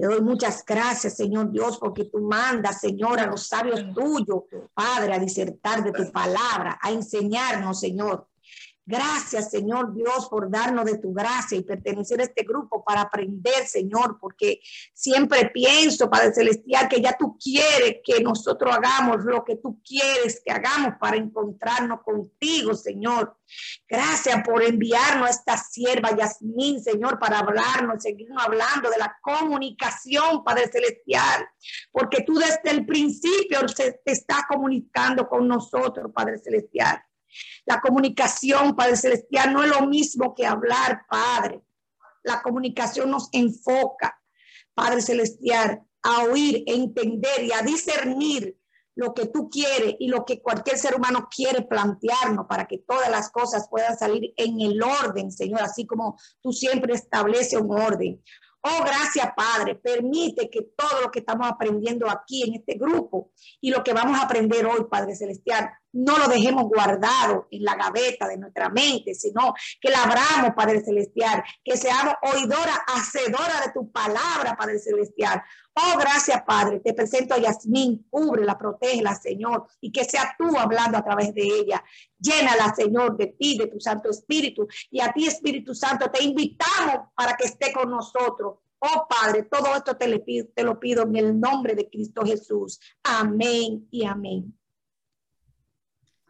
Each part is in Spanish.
Te doy muchas gracias, Señor Dios, porque tú mandas, Señor, a los sabios tuyos, Padre, a disertar de tu palabra, a enseñarnos, Señor. Gracias, Señor Dios, por darnos de tu gracia y pertenecer a este grupo para aprender, Señor, porque siempre pienso, Padre Celestial, que ya tú quieres que nosotros hagamos lo que tú quieres que hagamos para encontrarnos contigo, Señor. Gracias por enviarnos a esta sierva Yasmín, Señor, para hablarnos, seguirnos hablando de la comunicación, Padre Celestial, porque tú desde el principio te estás comunicando con nosotros, Padre Celestial. La comunicación, Padre Celestial, no es lo mismo que hablar, Padre. La comunicación nos enfoca, Padre Celestial, a oír, entender y a discernir lo que tú quieres y lo que cualquier ser humano quiere plantearnos para que todas las cosas puedan salir en el orden, Señor, así como tú siempre estableces un orden. Oh, gracias, Padre. Permite que todo lo que estamos aprendiendo aquí en este grupo y lo que vamos a aprender hoy, Padre Celestial, no lo dejemos guardado en la gaveta de nuestra mente, sino que la abramos, Padre Celestial, que seamos oidora, hacedora de tu palabra, Padre Celestial. Oh, gracias, Padre. Te presento a Yasmín, cúbrela, protégela, Señor, y que sea tú hablando a través de ella. Llénala, Señor, de ti, de tu Santo Espíritu. Y a ti, Espíritu Santo, te invitamos para que esté con nosotros. Oh Padre, todo esto te, le pido, te lo pido en el nombre de Cristo Jesús. Amén y amén.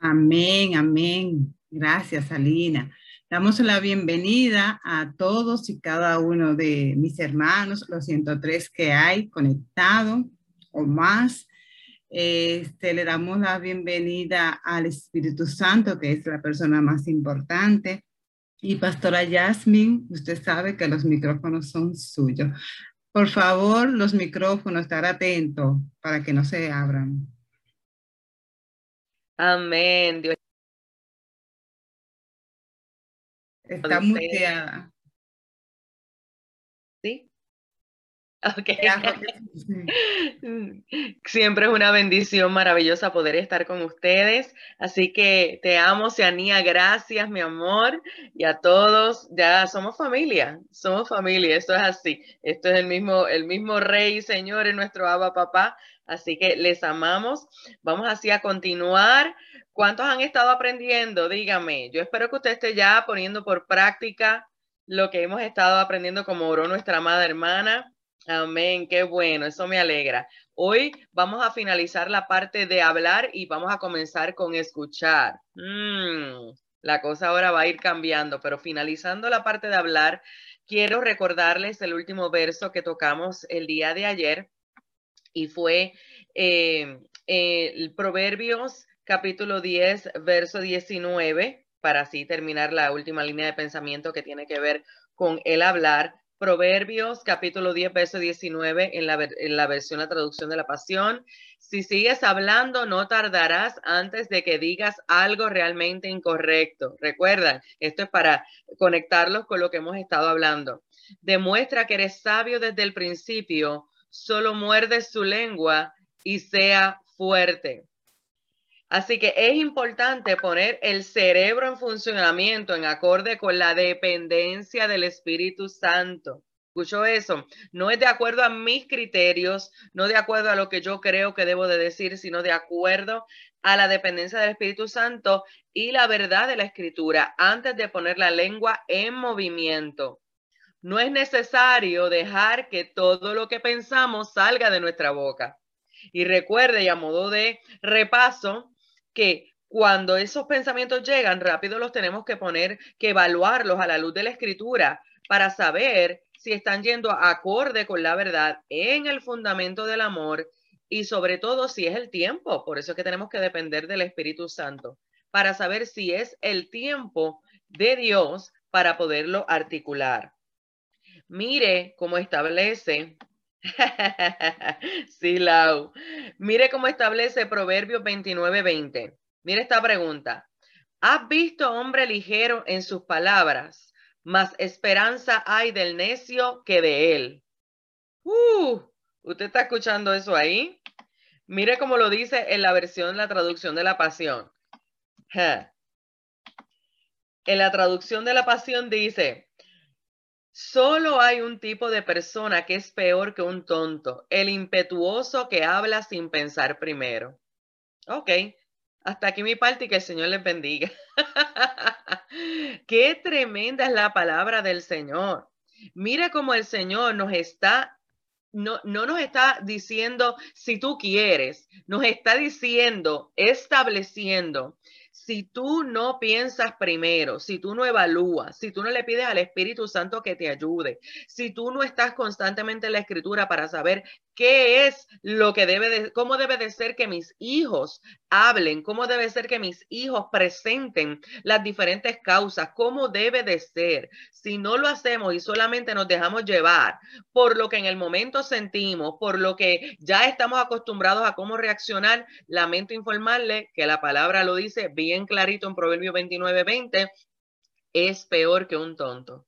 Amén, amén. Gracias, Alina. Damos la bienvenida a todos y cada uno de mis hermanos, los 103 que hay conectados o más. Este, le damos la bienvenida al Espíritu Santo, que es la persona más importante. Y Pastora Yasmin, usted sabe que los micrófonos son suyos. Por favor, los micrófonos, estar atentos para que no se abran. Amén. Dios. Está muteada. ¿Sí? Ok. Siempre es una bendición maravillosa poder estar con ustedes. Así que te amo, Cianía. Gracias, mi amor. Y a todos, ya somos familia. Somos familia. Esto es así. Esto es el mismo, el mismo Rey, Señor, en nuestro Abba Papá. Así que les amamos. Vamos así a continuar. ¿Cuántos han estado aprendiendo? Dígame. Yo espero que usted esté ya poniendo por práctica lo que hemos estado aprendiendo como oró nuestra amada hermana. Amén, qué bueno, eso me alegra. Hoy vamos a finalizar la parte de hablar y vamos a comenzar con escuchar. Mm, la cosa ahora va a ir cambiando, pero finalizando la parte de hablar, quiero recordarles el último verso que tocamos el día de ayer y fue eh, Proverbios capítulo 10, verso 19, para así terminar la última línea de pensamiento que tiene que ver con el hablar. Proverbios capítulo 10, verso 19 en la, en la versión, la traducción de la pasión. Si sigues hablando, no tardarás antes de que digas algo realmente incorrecto. Recuerda, esto es para conectarlos con lo que hemos estado hablando. Demuestra que eres sabio desde el principio solo muerde su lengua y sea fuerte. Así que es importante poner el cerebro en funcionamiento en acorde con la dependencia del Espíritu Santo. Escucho eso. No es de acuerdo a mis criterios, no de acuerdo a lo que yo creo que debo de decir, sino de acuerdo a la dependencia del Espíritu Santo y la verdad de la Escritura antes de poner la lengua en movimiento. No es necesario dejar que todo lo que pensamos salga de nuestra boca. Y recuerde, y a modo de repaso, que cuando esos pensamientos llegan, rápido los tenemos que poner, que evaluarlos a la luz de la escritura para saber si están yendo acorde con la verdad en el fundamento del amor y sobre todo si es el tiempo. Por eso es que tenemos que depender del Espíritu Santo para saber si es el tiempo de Dios para poderlo articular. Mire cómo establece, sí, Lau, mire cómo establece Proverbios 29:20. Mire esta pregunta. ¿Has visto hombre ligero en sus palabras, más esperanza hay del necio que de él? Uh, ¿Usted está escuchando eso ahí? Mire cómo lo dice en la versión, la traducción de la pasión. En la traducción de la pasión dice, Solo hay un tipo de persona que es peor que un tonto, el impetuoso que habla sin pensar primero. Ok, hasta aquí mi parte y que el Señor les bendiga. Qué tremenda es la palabra del Señor. Mira cómo el Señor nos está, no, no nos está diciendo si tú quieres, nos está diciendo, estableciendo si tú no piensas primero, si tú no evalúas, si tú no le pides al Espíritu Santo que te ayude, si tú no estás constantemente en la escritura para saber qué es lo que debe de, cómo debe de ser que mis hijos hablen, cómo debe ser que mis hijos presenten las diferentes causas, cómo debe de ser. Si no lo hacemos y solamente nos dejamos llevar por lo que en el momento sentimos, por lo que ya estamos acostumbrados a cómo reaccionar, lamento informarle que la palabra lo dice bien clarito en Proverbio 29, 20, es peor que un tonto.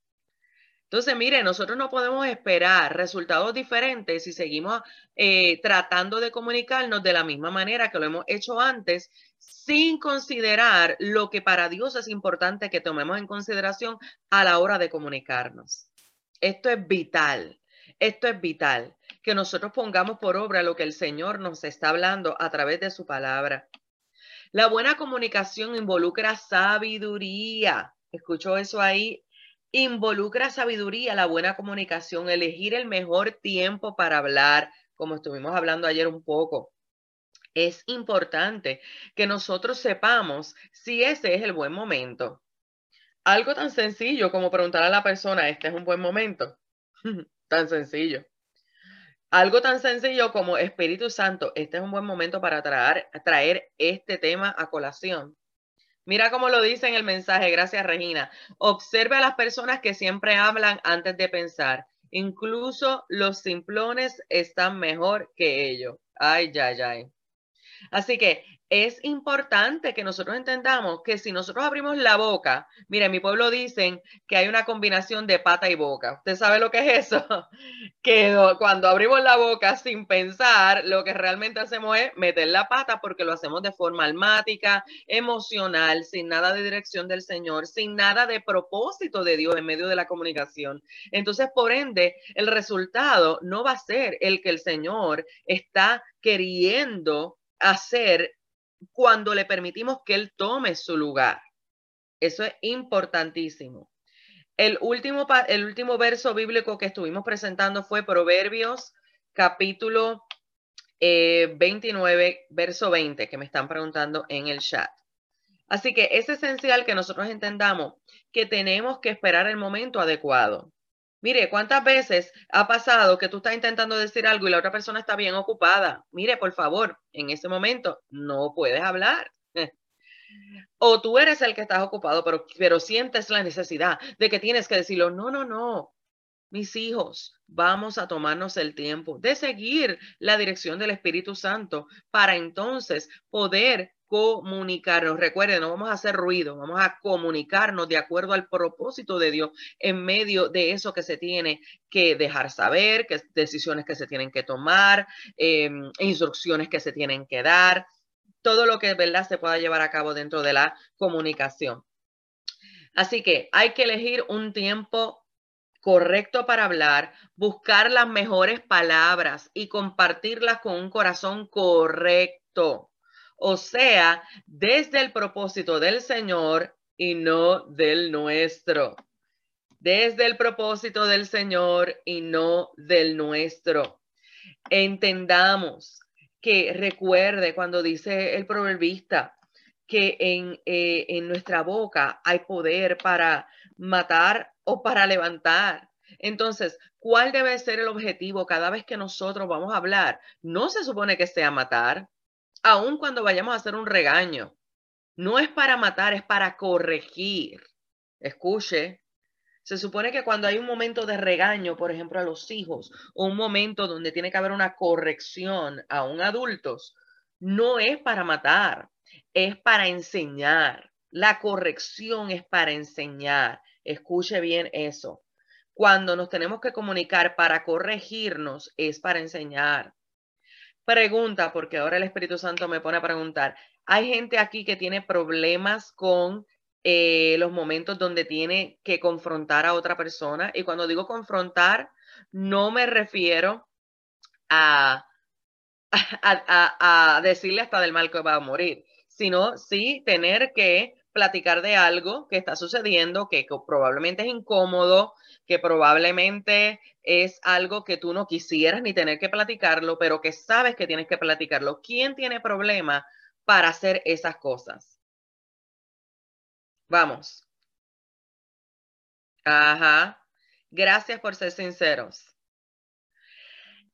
Entonces, mire, nosotros no podemos esperar resultados diferentes si seguimos eh, tratando de comunicarnos de la misma manera que lo hemos hecho antes, sin considerar lo que para Dios es importante que tomemos en consideración a la hora de comunicarnos. Esto es vital, esto es vital, que nosotros pongamos por obra lo que el Señor nos está hablando a través de su palabra. La buena comunicación involucra sabiduría. Escucho eso ahí involucra sabiduría, la buena comunicación, elegir el mejor tiempo para hablar, como estuvimos hablando ayer un poco. Es importante que nosotros sepamos si ese es el buen momento. Algo tan sencillo como preguntar a la persona, ¿este es un buen momento? tan sencillo. Algo tan sencillo como Espíritu Santo, este es un buen momento para traer, este tema a colación. Mira cómo lo dice en el mensaje, gracias Regina. Observe a las personas que siempre hablan antes de pensar. Incluso los simplones están mejor que ellos. Ay, ya, ya. Así que es importante que nosotros entendamos que si nosotros abrimos la boca, mire, mi pueblo dicen que hay una combinación de pata y boca. ¿Usted sabe lo que es eso? Que cuando abrimos la boca sin pensar, lo que realmente hacemos es meter la pata porque lo hacemos de forma almática, emocional, sin nada de dirección del Señor, sin nada de propósito de Dios en medio de la comunicación. Entonces, por ende, el resultado no va a ser el que el Señor está queriendo hacer cuando le permitimos que Él tome su lugar. Eso es importantísimo. El último, el último verso bíblico que estuvimos presentando fue Proverbios capítulo 29, eh, verso 20, que me están preguntando en el chat. Así que es esencial que nosotros entendamos que tenemos que esperar el momento adecuado. Mire, ¿cuántas veces ha pasado que tú estás intentando decir algo y la otra persona está bien ocupada? Mire, por favor, en ese momento no puedes hablar. O tú eres el que estás ocupado, pero, pero sientes la necesidad de que tienes que decirlo. No, no, no. Mis hijos, vamos a tomarnos el tiempo de seguir la dirección del Espíritu Santo para entonces poder comunicarnos. Recuerden, no vamos a hacer ruido, vamos a comunicarnos de acuerdo al propósito de Dios en medio de eso que se tiene que dejar saber, que decisiones que se tienen que tomar, em, instrucciones que se tienen que dar, todo lo que verdad se pueda llevar a cabo dentro de la comunicación. Así que hay que elegir un tiempo correcto para hablar, buscar las mejores palabras y compartirlas con un corazón correcto o sea, desde el propósito del Señor y no del nuestro. Desde el propósito del Señor y no del nuestro. Entendamos que recuerde cuando dice el proverbista que en, eh, en nuestra boca hay poder para matar o para levantar. Entonces, ¿cuál debe ser el objetivo cada vez que nosotros vamos a hablar? No se supone que sea matar, aun cuando vayamos a hacer un regaño. No es para matar, es para corregir. Escuche, se supone que cuando hay un momento de regaño, por ejemplo, a los hijos, o un momento donde tiene que haber una corrección a un adultos, no es para matar, es para enseñar. La corrección es para enseñar. Escuche bien eso. Cuando nos tenemos que comunicar para corregirnos, es para enseñar. Pregunta, porque ahora el Espíritu Santo me pone a preguntar. Hay gente aquí que tiene problemas con eh, los momentos donde tiene que confrontar a otra persona. Y cuando digo confrontar, no me refiero a, a, a, decirle hasta del mal que va a morir, sino sí tener que platicar de algo que está sucediendo, que, probablemente es incómodo, que probablemente es algo que tú no quisieras ni tener que platicarlo, pero que sabes que tienes que platicarlo. ¿Quién tiene problema para hacer esas cosas? Vamos. Ajá. Gracias por ser sinceros.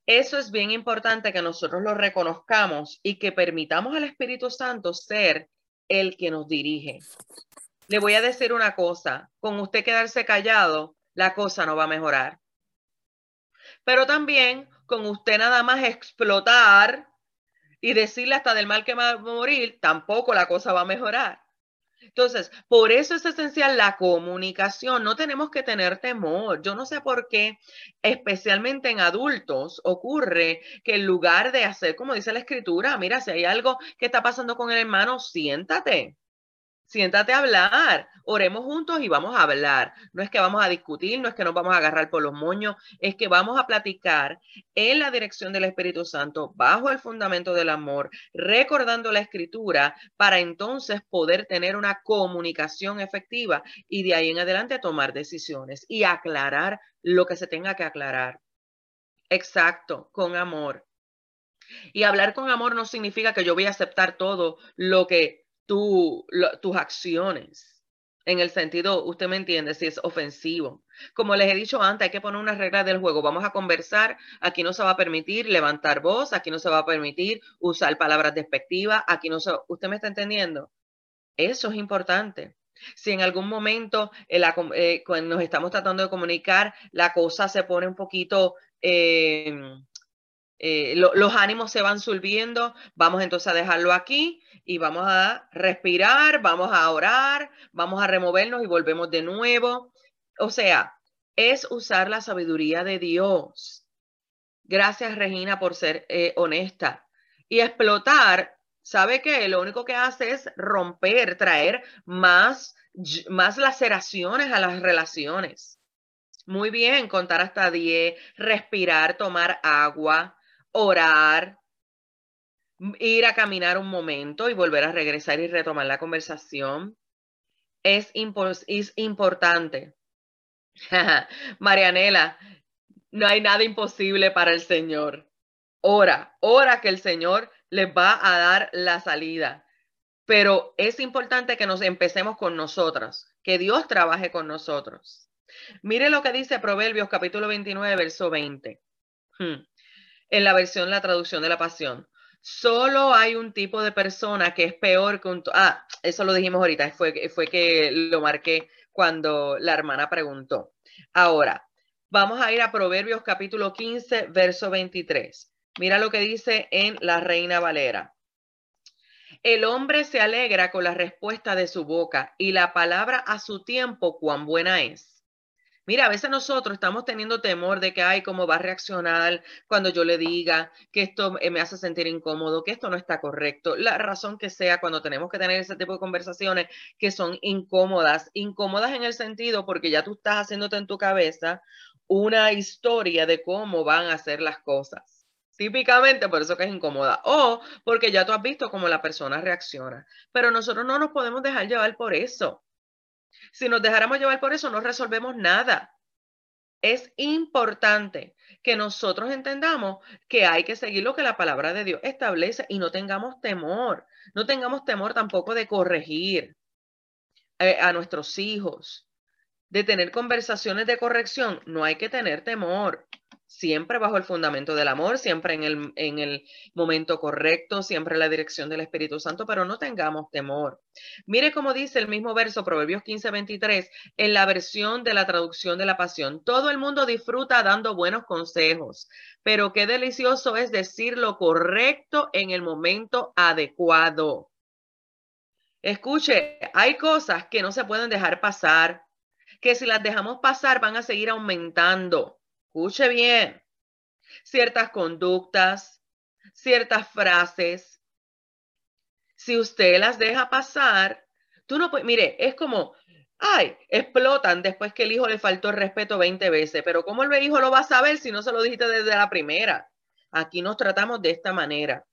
Eso es bien importante que nosotros lo reconozcamos y que permitamos al Espíritu Santo ser el que nos dirige. Le voy a decir una cosa, con usted quedarse callado, la cosa no va a mejorar. Pero también con usted nada más explotar y decirle hasta del mal que va a morir, tampoco la cosa va a mejorar. Entonces, por eso es esencial la comunicación. No tenemos que tener temor. Yo no sé por qué, especialmente en adultos, ocurre que en lugar de hacer, como dice la escritura, mira, si hay algo que está pasando con el hermano, siéntate siéntate a hablar, oremos juntos y vamos a hablar. No es que vamos a discutir, no es que nos vamos a agarrar por los moños, es que vamos a platicar en la dirección del Espíritu Santo, bajo el fundamento del amor, recordando la escritura para entonces poder tener una comunicación efectiva y de ahí en adelante tomar decisiones y aclarar lo que se tenga que aclarar. Exacto, con amor. Y hablar con amor no significa que yo voy a aceptar todo lo que tus acciones. En el sentido, usted me entiende, si es ofensivo. Como les he dicho antes, hay que poner una regla del juego. Vamos a conversar. Aquí no se va a permitir levantar voz. Aquí no se va a permitir usar palabras despectivas. Aquí no se. ¿Usted me está entendiendo? Eso es importante. Si en algún momento eh, eh, cuando nos estamos tratando de comunicar, la cosa se pone un poquito em, eh, los ánimos se van subiendo, vamos entonces a dejarlo aquí y vamos a respirar, vamos a orar, vamos a removernos y volvemos de nuevo. O sea, es usar la sabiduría de Dios. Gracias, Regina, por ser eh, honesta. Y explotar, ¿sabe qué? Lo único que hace es romper, traer más, más laceraciones a las relaciones. Muy bien, contar hasta 10, respirar, tomar agua, orar, ir a caminar un momento y volver a regresar y retomar la conversación. Es, es importante. Marianela, no hay nada imposible para el Señor. Ora, ora que el Señor les va a dar la salida. Pero es importante que nos empecemos con nosotras, que Dios trabaje con nosotros. Mire lo que dice Proverbios capítulo 29, verso 20 en la versión, la traducción de la pasión. Solo hay un tipo de persona que es peor que un... Ah, eso lo dijimos ahorita, fue, fue que lo marqué cuando la hermana preguntó. Ahora, vamos a ir a Proverbios capítulo 15, verso 23. Mira lo que dice en la Reina Valera. El hombre se alegra con la respuesta de su boca y la palabra a su tiempo cuán buena es. Mira, a veces nosotros estamos teniendo temor de que, ay, cómo va a reaccionar cuando yo le diga que esto me hace sentir incómodo, que esto no está correcto. La razón que sea cuando tenemos que tener ese tipo de conversaciones que son incómodas, incómodas en el sentido porque ya tú estás haciéndote en tu cabeza una historia de cómo van a ser las cosas. Típicamente por eso que es incómoda. O porque ya tú has visto cómo la persona reacciona. Pero nosotros no nos podemos dejar llevar por eso. Si nos dejáramos llevar por eso, no resolvemos nada. Es importante que nosotros entendamos que hay que seguir lo que la palabra de Dios establece y no tengamos temor. No tengamos temor tampoco de corregir eh, a nuestros hijos, de tener conversaciones de corrección. No hay que tener temor siempre bajo el fundamento del amor, siempre en el, en el momento correcto, siempre en la dirección del Espíritu Santo, pero no tengamos temor. Mire cómo dice el mismo verso, Proverbios 15, 23, en la versión de la traducción de la pasión. Todo el mundo disfruta dando buenos consejos, pero qué delicioso es decir lo correcto en el momento adecuado. Escuche, hay cosas que no se pueden dejar pasar, que si las dejamos pasar van a seguir aumentando escuche bien, ciertas conductas, ciertas frases, si usted las deja pasar, Tú no puedes, mire, es como, ay, explotan después que el hijo le faltó el respeto 20 veces, pero ¿cómo el hijo lo va a saber si no se lo dijiste desde la primera? Aquí nos tratamos de esta manera.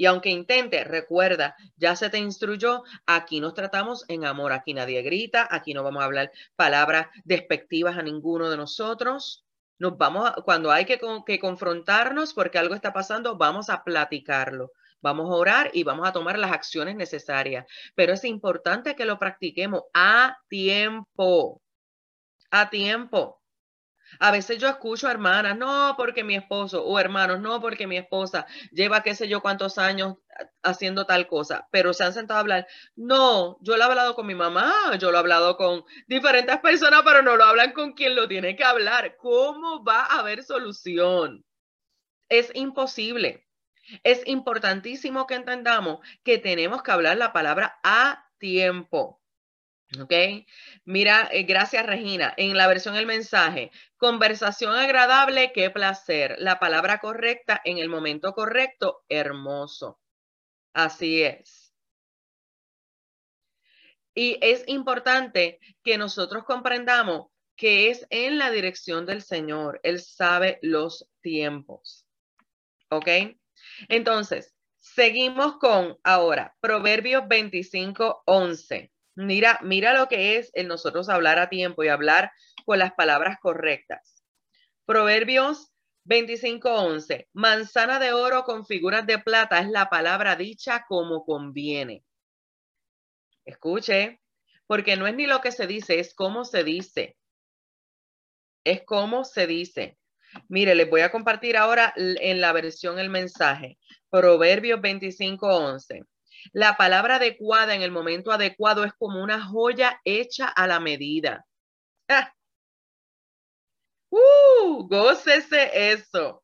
Y aunque intente, recuerda, ya se te instruyó, aquí nos tratamos en amor, aquí nadie grita, aquí no vamos a hablar palabras despectivas a ninguno de nosotros. Nos vamos, cuando hay que, que confrontarnos porque algo está pasando, vamos a platicarlo. Vamos a orar y vamos a tomar las acciones necesarias. Pero es importante que lo practiquemos a tiempo. A tiempo. A veces yo escucho a hermanas, no porque mi esposo, o hermanos, no porque mi esposa lleva qué sé yo cuántos años haciendo tal cosa, pero se han sentado a hablar. No, yo lo he hablado con mi mamá, yo lo he hablado con diferentes personas, pero no lo hablan con quien lo tiene que hablar. ¿Cómo va a haber solución? Es imposible. Es importantísimo que entendamos que tenemos que hablar la palabra a tiempo. ¿Ok? Mira, eh, gracias Regina. En la versión del mensaje, conversación agradable, qué placer. La palabra correcta en el momento correcto, hermoso. Así es. Y es importante que nosotros comprendamos que es en la dirección del Señor. Él sabe los tiempos. ¿Ok? Entonces, seguimos con ahora Proverbios 25, 11. Mira, mira lo que es el nosotros hablar a tiempo y hablar con las palabras correctas. Proverbios 25, 11. Manzana de oro con figuras de plata es la palabra dicha como conviene. Escuche, porque no es ni lo que se dice, es cómo se dice. Es cómo se dice. Mire, les voy a compartir ahora en la versión el mensaje. Proverbios 25:11. La palabra adecuada en el momento adecuado es como una joya hecha a la medida. ¡Ah! ¡Uh! Gócese eso.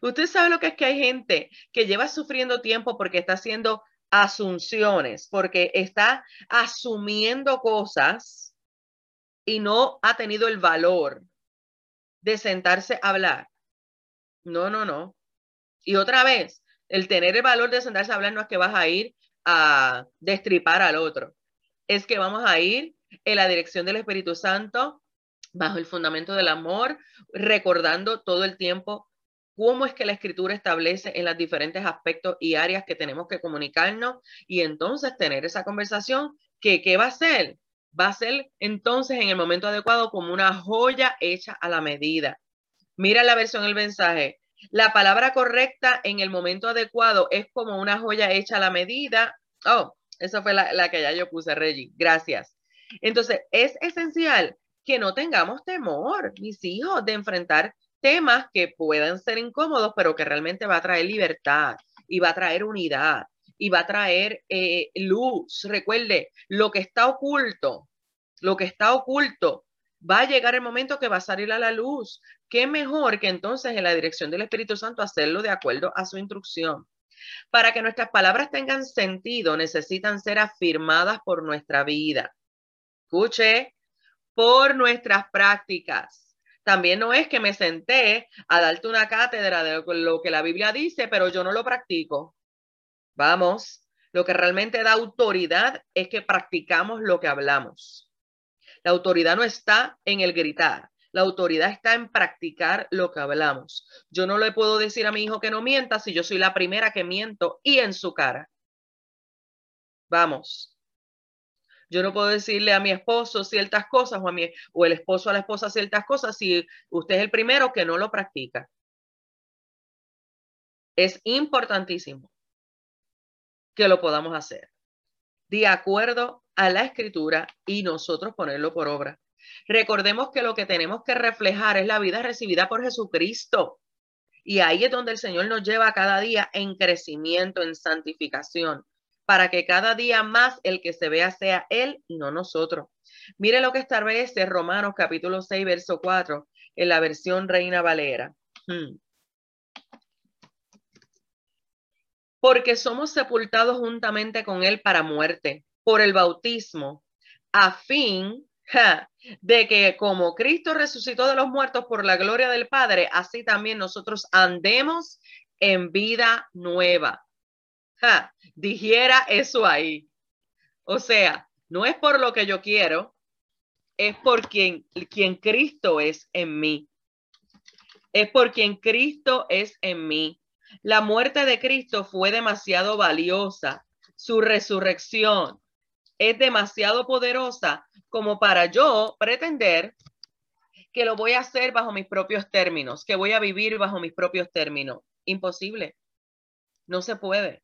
Usted sabe lo que es que hay gente que lleva sufriendo tiempo porque está haciendo asunciones, porque está asumiendo cosas y no ha tenido el valor de sentarse a hablar. No, no, no. Y otra vez, el tener el valor de sentarse a hablar no es que vas a ir a destripar al otro. Es que vamos a ir en la dirección del Espíritu Santo, bajo el fundamento del amor, recordando todo el tiempo cómo es que la escritura establece en los diferentes aspectos y áreas que tenemos que comunicarnos y entonces tener esa conversación que, ¿qué va a ser? va a ser entonces en el momento adecuado como una joya hecha a la medida. Mira la versión del mensaje. La palabra correcta en el momento adecuado es como una joya hecha a la medida. Oh, esa fue la, la que ya yo puse, Reggie. Gracias. Entonces, es esencial que no tengamos temor, mis hijos, de enfrentar temas que puedan ser incómodos, pero que realmente va a traer libertad y va a traer unidad y va a traer eh, luz. Recuerde, lo que está oculto, lo que está oculto, va a llegar el momento que va a salir a la luz. Qué mejor que entonces en la dirección del Espíritu Santo hacerlo de acuerdo a su instrucción. Para que nuestras palabras tengan sentido, necesitan ser afirmadas por nuestra vida. Escuche, por nuestras prácticas. También no es que me senté a darte una cátedra de lo que la Biblia dice, pero yo no lo practico. Vamos, lo que realmente da autoridad es que practicamos lo que hablamos. La autoridad no está en el gritar, la autoridad está en practicar lo que hablamos. Yo no le puedo decir a mi hijo que no mienta si yo soy la primera que miento y en su cara. Vamos. Yo no puedo decirle a mi esposo ciertas cosas o, a mi, o el esposo a la esposa ciertas cosas si usted es el primero que no lo practica. Es importantísimo que lo podamos hacer de acuerdo a la escritura y nosotros ponerlo por obra. Recordemos que lo que tenemos que reflejar es la vida recibida por Jesucristo. Y ahí es donde el Señor nos lleva cada día en crecimiento, en santificación, para que cada día más el que se vea sea Él y no nosotros. Mire lo que establece Romanos capítulo 6, verso 4, en la versión Reina Valera. Hmm. porque somos sepultados juntamente con Él para muerte por el bautismo, a fin de que como Cristo resucitó de los muertos por la gloria del Padre, así también nosotros andemos en vida nueva. dijera eso ahí. O sea, No es por lo que yo quiero, es por quien, quien Cristo es en mí. Es por quien Cristo es en mí. La muerte de Cristo fue demasiado valiosa. Su resurrección es demasiado poderosa como para yo pretender que lo voy a hacer bajo mis propios términos, que voy a vivir bajo mis propios términos. Imposible. No se puede.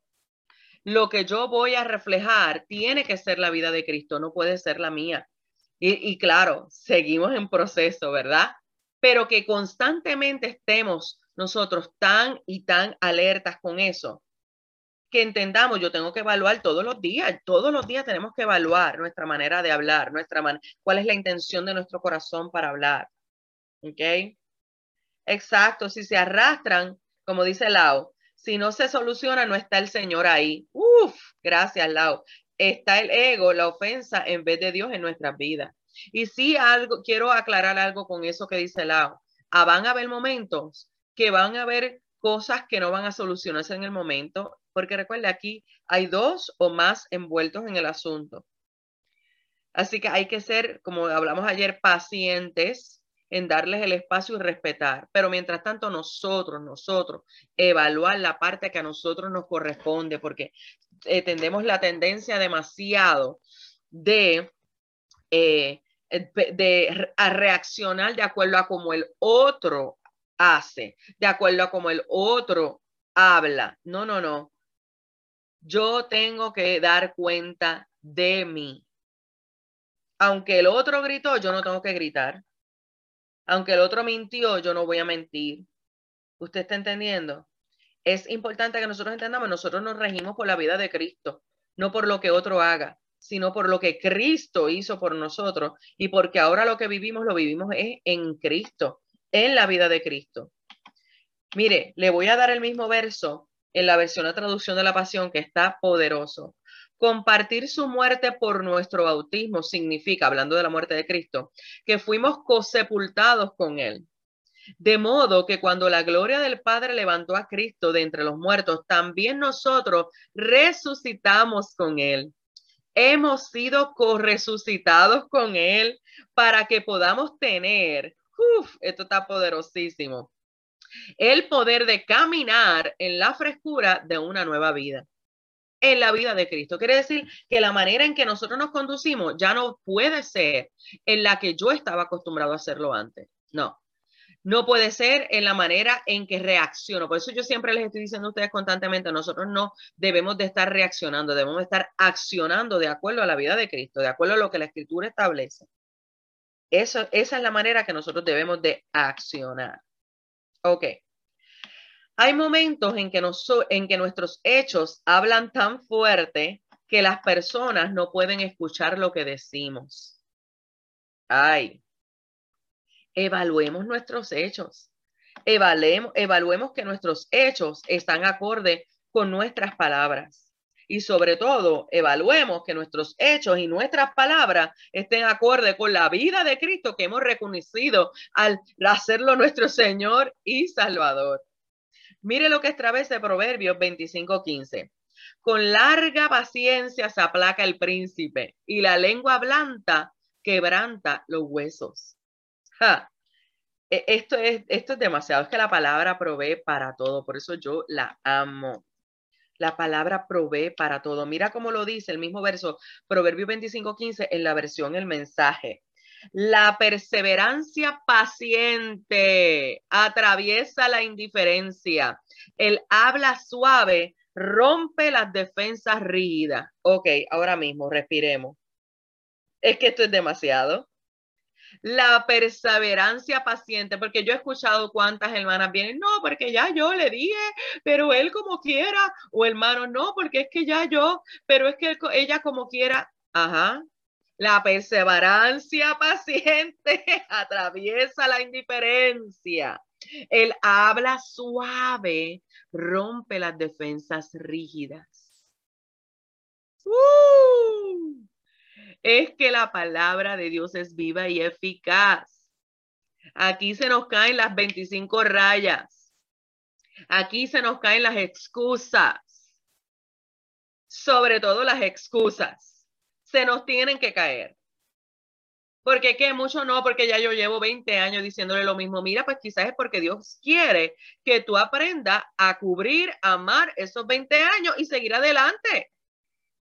Lo que yo voy a reflejar tiene que ser la vida de Cristo, no puede ser la mía. Y, claro, seguimos en proceso, ¿verdad? Pero que constantemente estemos nosotros tan y tan alertas con eso, que entendamos, yo tengo que evaluar todos los días, todos los días tenemos que evaluar nuestra manera de hablar, nuestra cuál es la intención de nuestro corazón para hablar. ¿Ok? Exacto, si se arrastran, como dice Lau, si no se soluciona, no está el Señor ahí. Uf, gracias, Lau está el ego, la ofensa, en vez de Dios en nuestras vidas. Y sí, algo, quiero aclarar algo con eso que dice Lau. Ah, van a haber momentos que van a haber cosas que no van a solucionarse en el momento, porque recuerde, aquí hay dos o más envueltos en el asunto. Así que hay que ser, como hablamos ayer, pacientes en darles el espacio y respetar. Pero mientras tanto, nosotros, nosotros, evaluar la parte que a nosotros nos corresponde, porque eh, tendemos la tendencia demasiado de, eh, de a reaccionar de acuerdo a como el otro hace, de acuerdo a como el otro habla. No, no, no. Yo tengo que dar cuenta de mí. Aunque el otro gritó, yo no tengo que gritar. Aunque el otro mintió, yo no voy a mentir. ¿Usted está entendiendo? es importante que nosotros entendamos, nosotros nos regimos por la vida de Cristo, no por lo que otro haga, sino por lo que Cristo hizo por nosotros y porque ahora lo que vivimos lo vivimos en Cristo, en la vida de Cristo. Mire, le voy a dar el mismo verso en la versión de traducción de la pasión que está poderoso. Compartir su muerte por nuestro bautismo significa, hablando de la muerte de Cristo, que fuimos cosepultados con él. De modo que cuando la gloria del Padre levantó a Cristo de entre los muertos, también nosotros resucitamos con Él. Hemos sido corresucitados con Él para que podamos tener, uf, esto está poderosísimo, el poder de caminar en la frescura de una nueva vida en la vida de Cristo. Quiere decir que la manera en que nosotros nos conducimos ya no puede ser en la que yo estaba acostumbrado a hacerlo antes. No, no puede ser en la manera en que reacciono. Por eso yo siempre les estoy diciendo a ustedes constantemente, nosotros no debemos de estar reaccionando, debemos de estar accionando de acuerdo a la vida de Cristo, de acuerdo a lo que la escritura establece. Eso, esa es la manera que nosotros debemos de accionar. Ok. Hay momentos en que, nuestros hechos hablan tan fuerte que las personas no pueden escuchar lo que decimos. Ay, evaluemos nuestros hechos. Evaluemos, evaluemos que nuestros hechos están acorde con nuestras palabras. Y sobre todo, evaluemos que nuestros hechos y nuestras palabras estén acorde con la vida de Cristo que hemos reconocido al hacerlo nuestro Señor y Salvador. Mire lo que establece Proverbios 25:15. Con larga paciencia se aplaca el príncipe y la lengua blanda quebranta los huesos. E, esto es, esto es demasiado, es que la palabra provee para todo, por eso yo la amo. La palabra provee para todo. Mira cómo lo dice el mismo verso, Proverbio 25:15, en la versión El mensaje. La perseverancia paciente atraviesa la indiferencia. El habla suave rompe las defensas rígidas. Ok, ahora mismo, respiremos. Es que esto es demasiado la perseverancia paciente, porque yo he escuchado cuántas hermanas vienen, no, porque ya yo le dije, pero él como quiera, o hermano, no, porque es que ya yo, pero es que ella como quiera, ajá. La perseverancia paciente atraviesa la indiferencia. El habla suave rompe las defensas rígidas. ¡Uh! es que la palabra de Dios es viva y eficaz. Aquí se nos caen las 25 rayas. Aquí se nos caen las excusas. Sobre todo las excusas. Se nos tienen que caer. Porque que mucho no, porque ya yo llevo 20 años diciéndole lo mismo. Mira, pues quizás es porque Dios quiere que tú aprendas a cubrir, amar esos 20 años y seguir adelante.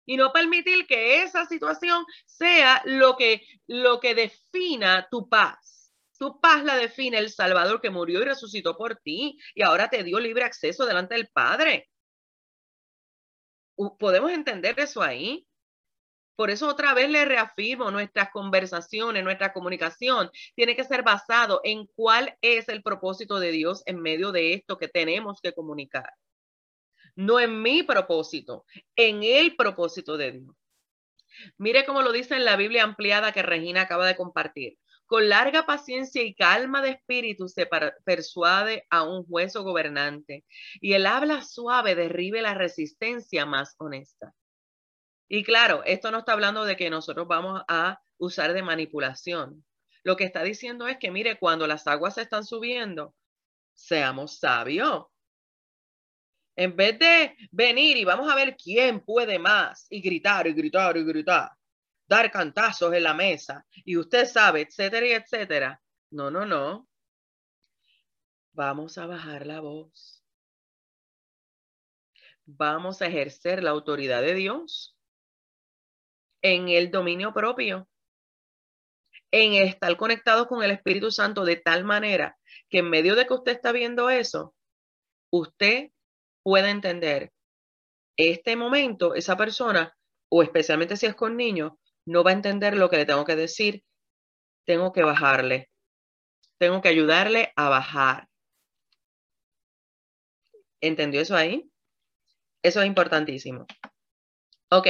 Y no permitir que esa situación sea lo que, lo que defina tu paz. Tu paz la define el Salvador que murió y resucitó por ti y ahora te dio libre acceso delante del Padre. ¿Podemos entender eso ahí? Por eso otra vez le reafirmo, nuestras conversaciones, nuestra comunicación tiene que ser basado en cuál es el propósito de Dios en medio de esto que tenemos que comunicar. No en mi propósito, en el propósito de Dios. Mire cómo lo dice en la Biblia ampliada que Regina acaba de compartir. Con larga paciencia y calma de espíritu se persuade a un juez o gobernante y el habla suave derribe la resistencia más honesta. Y claro, esto no está hablando de que nosotros vamos a usar de manipulación. Lo que está diciendo es que, mire, cuando las aguas se están subiendo, seamos sabios. En vez de venir y vamos a ver quién puede más y gritar y gritar y gritar, dar cantazos en la mesa y usted sabe, etcétera y etcétera. No, no, no. Vamos a bajar la voz. Vamos a ejercer la autoridad de Dios en el dominio propio, en estar conectados con el Espíritu Santo de tal manera que en medio de que usted está viendo eso, usted puede entender este momento, esa persona, o especialmente si es con niños, no va a entender lo que le tengo que decir. Tengo que bajarle. Tengo que ayudarle a bajar. ¿Entendió eso ahí? Eso es importantísimo. Ok.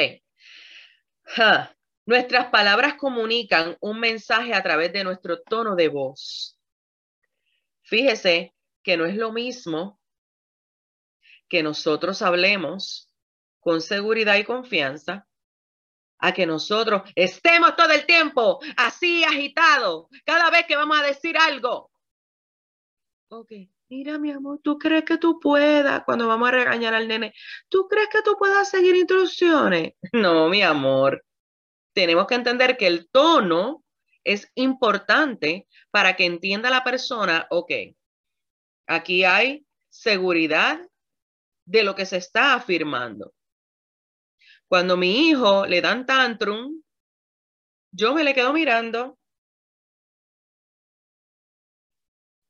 Nuestras palabras comunican un mensaje a través de nuestro tono de voz. Fíjese que no es lo mismo que nosotros hablemos con seguridad y confianza a que nosotros estemos todo el tiempo así agitados cada vez que vamos a decir algo. Ok, mira mi amor, ¿tú crees que tú puedas cuando vamos a regañar al nene? ¿Tú crees que tú puedas seguir instrucciones? No, mi amor tenemos que entender que el tono es importante para que entienda la persona, ok, aquí hay seguridad de lo que se está afirmando. Cuando mi hijo le dan tantrum, yo me le quedo mirando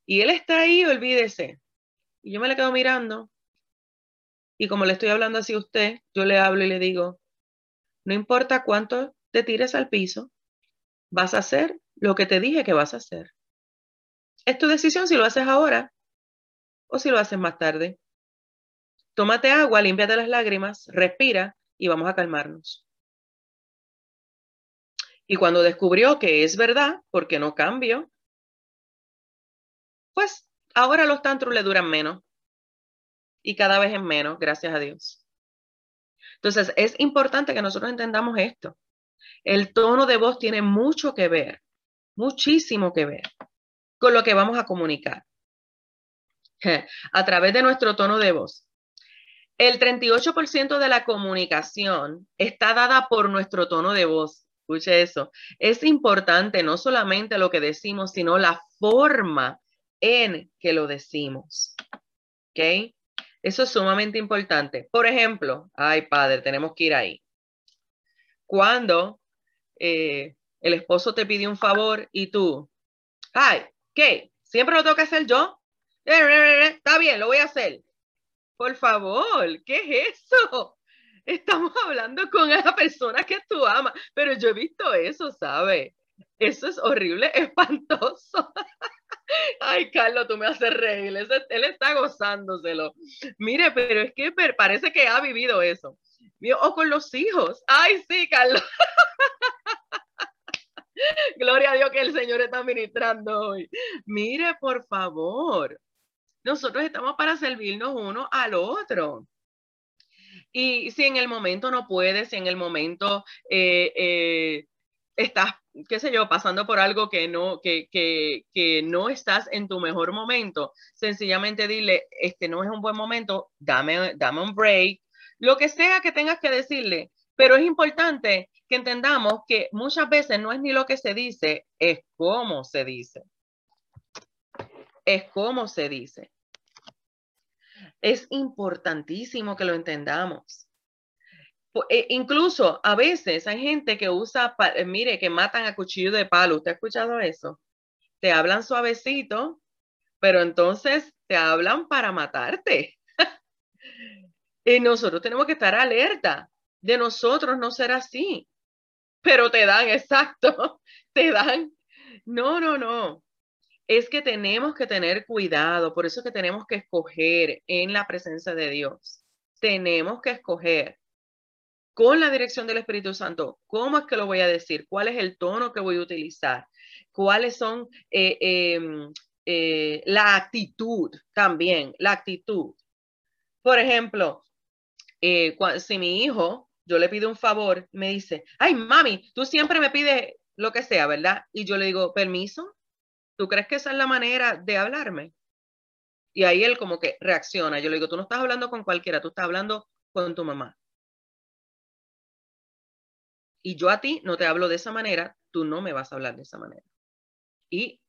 y él está ahí, olvídese. Y yo me le quedo mirando y como le estoy hablando así a usted, yo le hablo y le digo, no importa cuánto te tires al piso, vas a hacer lo que te dije que vas a hacer. Es tu decisión si lo haces ahora o si lo haces más tarde. Tómate agua, límpiate las lágrimas, respira y vamos a calmarnos. Y cuando descubrió que es verdad, porque no cambio, pues ahora los tantros le duran menos y cada vez es menos, gracias a Dios. Entonces, es importante que nosotros entendamos esto. El tono de voz tiene mucho que ver, muchísimo que ver con lo que vamos a comunicar a través de nuestro tono de voz. El 38% de la comunicación está dada por nuestro tono de voz. Escuche eso. Es importante no solamente lo que decimos, sino la forma en que lo decimos. ¿Ok? Eso es sumamente importante. Por ejemplo, ay padre, tenemos que ir ahí. Cuando eh, el esposo te pide un favor y tú, ay, ¿qué? ¿Siempre lo tengo que hacer yo? Está bien, lo voy a hacer. Por favor, ¿qué es eso? Estamos hablando con esa persona que tú amas, pero yo he visto eso, ¿sabes? Eso es horrible, espantoso. Ay, Carlos, tú me haces reír. Él está gozándoselo. Mire, pero es que parece que ha vivido eso. O con los hijos. Ay, sí, Carlos. Gloria a Dios que el Señor está ministrando hoy. Mire, por favor, nosotros estamos para servirnos uno al otro. Y si en el momento no puedes, si en el momento eh, eh, estás, qué sé yo, pasando por algo que no, que, que, que, no estás en tu mejor momento, sencillamente dile, este no es un buen momento, dame, dame un break, lo que sea que tengas que decirle, Pero es importante que entendamos que muchas veces no es ni lo que se dice, es cómo se dice. Es cómo se dice. Es importantísimo que lo entendamos. E, incluso a veces hay gente que usa, eh, mire, que matan a cuchillo de palo. ¿Usted ha escuchado eso? Te hablan suavecito, pero entonces te hablan para matarte. y nosotros tenemos que estar alerta de nosotros no ser así. Pero te dan, exacto, te dan. No, no, no. Es que tenemos que tener cuidado, por eso que tenemos que escoger en la presencia de Dios. Tenemos que escoger con la dirección del Espíritu Santo, ¿cómo es que lo voy a decir? ¿Cuál es el tono que voy a utilizar? ¿Cuáles son eh, em, eh, la actitud también? La actitud. Por ejemplo, eh, si mi hijo, yo le pido un favor, me dice, ay, mami, tú siempre me pides lo que sea, ¿verdad? Y yo le digo, permiso, ¿tú crees que esa es la manera de hablarme? Y ahí él como que reacciona. Yo le digo, tú no estás hablando con cualquiera, tú estás hablando con tu mamá y yo a ti no te hablo de esa manera, tú no me vas a hablar de esa manera. Y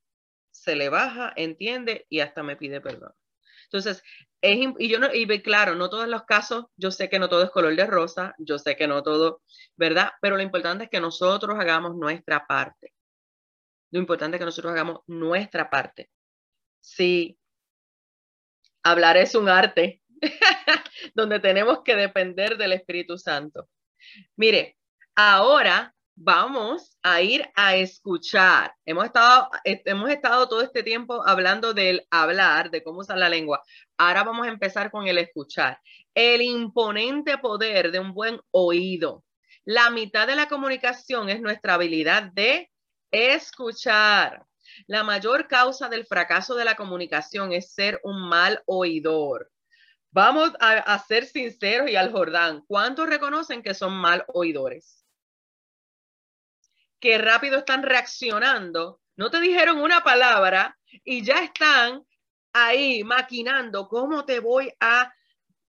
se le baja, entiende y hasta me pide perdón. Entonces, es, y yo no, y claro, no todos los casos, yo sé que no todo es color de rosa, yo sé que no todo, ¿verdad? Pero lo importante es que nosotros hagamos nuestra parte. Lo importante es que nosotros hagamos nuestra parte. Si hablar es un arte, donde tenemos que depender del Espíritu Santo. Mire, Ahora vamos a ir a escuchar. Hemos estado, hemos estado todo este tiempo hablando del hablar, de cómo usar la lengua. Ahora vamos a empezar con el escuchar. El imponente poder de un buen oído. La mitad de la comunicación es nuestra habilidad de escuchar. La mayor causa del fracaso de la comunicación es ser un mal oidor. Vamos a, a ser sinceros y al Jordán. ¿Cuántos reconocen que son mal oidores? Que rápido están reaccionando, no te dijeron una palabra y ya están ahí maquinando cómo te voy a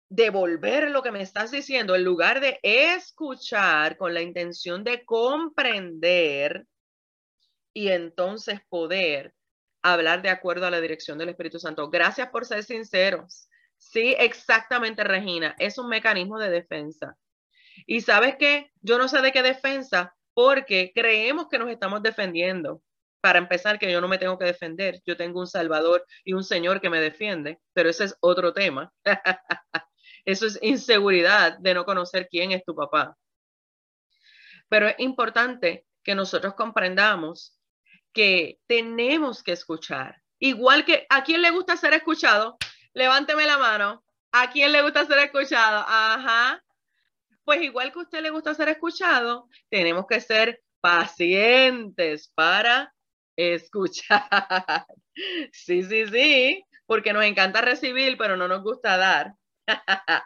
devolver lo que me estás diciendo en lugar de escuchar con la intención de comprender y entonces poder hablar de acuerdo a la dirección del Espíritu Santo. Gracias por ser sinceros. Sí, exactamente, Regina. Es un mecanismo de defensa. Y sabes qué? Yo no sé de qué defensa, porque creemos que nos estamos defendiendo. Para empezar, que yo no me tengo que defender, yo tengo un Salvador y un Señor que me defiende, pero ese es otro tema. Eso es inseguridad de no conocer quién es tu papá. Pero es importante que nosotros comprendamos que tenemos que escuchar. Igual que a quién le gusta ser escuchado, levánteme la mano. ¿A quién le gusta ser escuchado? Ajá pues igual que a usted le gusta ser escuchado, tenemos que ser pacientes para escuchar. Sí, sí, sí, porque nos encanta recibir, pero no nos gusta dar.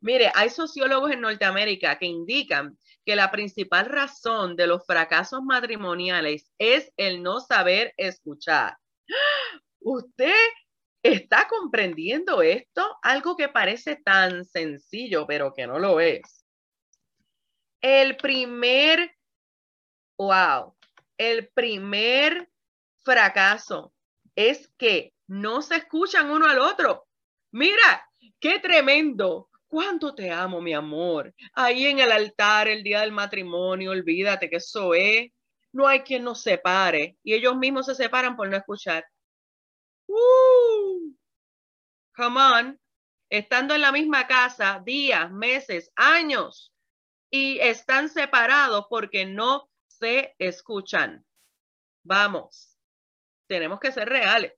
Mire, hay sociólogos en Norteamérica que indican que la principal razón de los fracasos matrimoniales es el no saber escuchar. ¿Usted está comprendiendo esto? Algo que parece tan sencillo, pero que no lo es. El primer, wow, el primer fracaso es que no se escuchan uno al otro. Mira, qué tremendo. ¿Cuánto te amo, mi amor? Ahí en el altar, el día del matrimonio, olvídate que eso es. No hay quien nos separe. Y ellos mismos se separan por no escuchar. Uh, come on. Estando en la misma casa, días, meses, años, y están separados porque no se escuchan. Vamos, tenemos que ser reales.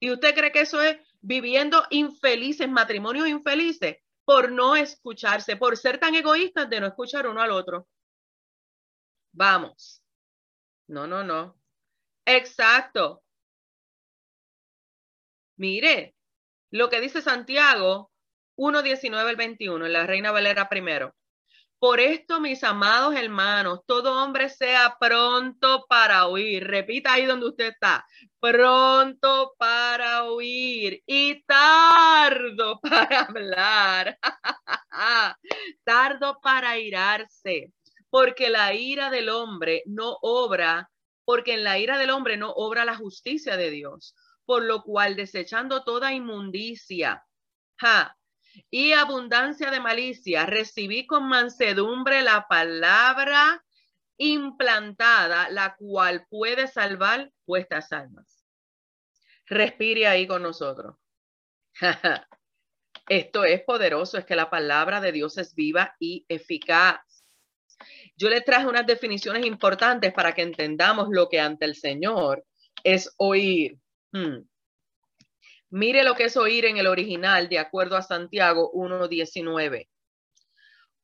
¿Y usted cree que eso es viviendo infelices, matrimonios infelices, por no escucharse, por ser tan egoístas de no escuchar uno al otro? Vamos. No, no, no. Exacto. Mire, lo que dice Santiago 1.19 al 21, en la Reina Valera primero. Por esto, mis amados hermanos, todo hombre sea pronto para oír. Repita ahí donde usted está. Pronto para oír y tardo para hablar. tardo para irarse, porque la ira del hombre no obra, porque en la ira del hombre no obra la justicia de Dios, por lo cual desechando toda inmundicia y abundancia de malicia, recibí con mansedumbre la palabra implantada, la cual puede salvar vuestras almas. Respire ahí con nosotros. Esto es poderoso, es que la palabra de Dios es viva y eficaz. Yo le traje unas definiciones importantes para que entendamos lo que ante el Señor es oír. Hmm. Mire lo que es oír en el original, de acuerdo a Santiago 1.19.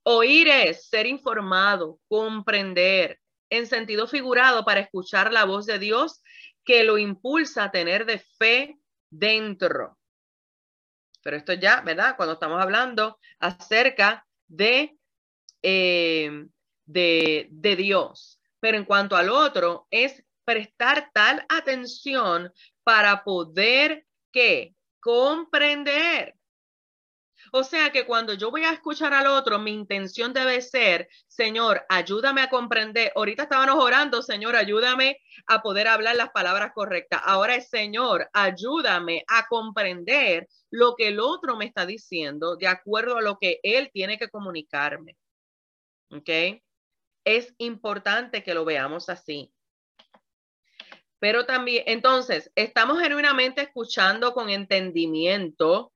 Oír es ser informado, comprender, en sentido figurado para escuchar la voz de Dios que lo impulsa a tener de fe dentro. Pero esto ya, ¿verdad? Cuando estamos hablando acerca de, eh, de, de Dios. Pero en cuanto al otro, es prestar tal atención para poder que comprender. O sea que cuando yo voy a escuchar al otro, mi intención debe ser, Señor, ayúdame a comprender. Ahorita estábamos orando, Señor, ayúdame a poder hablar las palabras correctas. Ahora es, Señor, ayúdame a comprender lo que el otro me está diciendo de acuerdo a lo que él tiene que comunicarme. ¿Ok? Es importante que lo veamos así. Pero también, entonces, ¿estamos genuinamente escuchando con entendimiento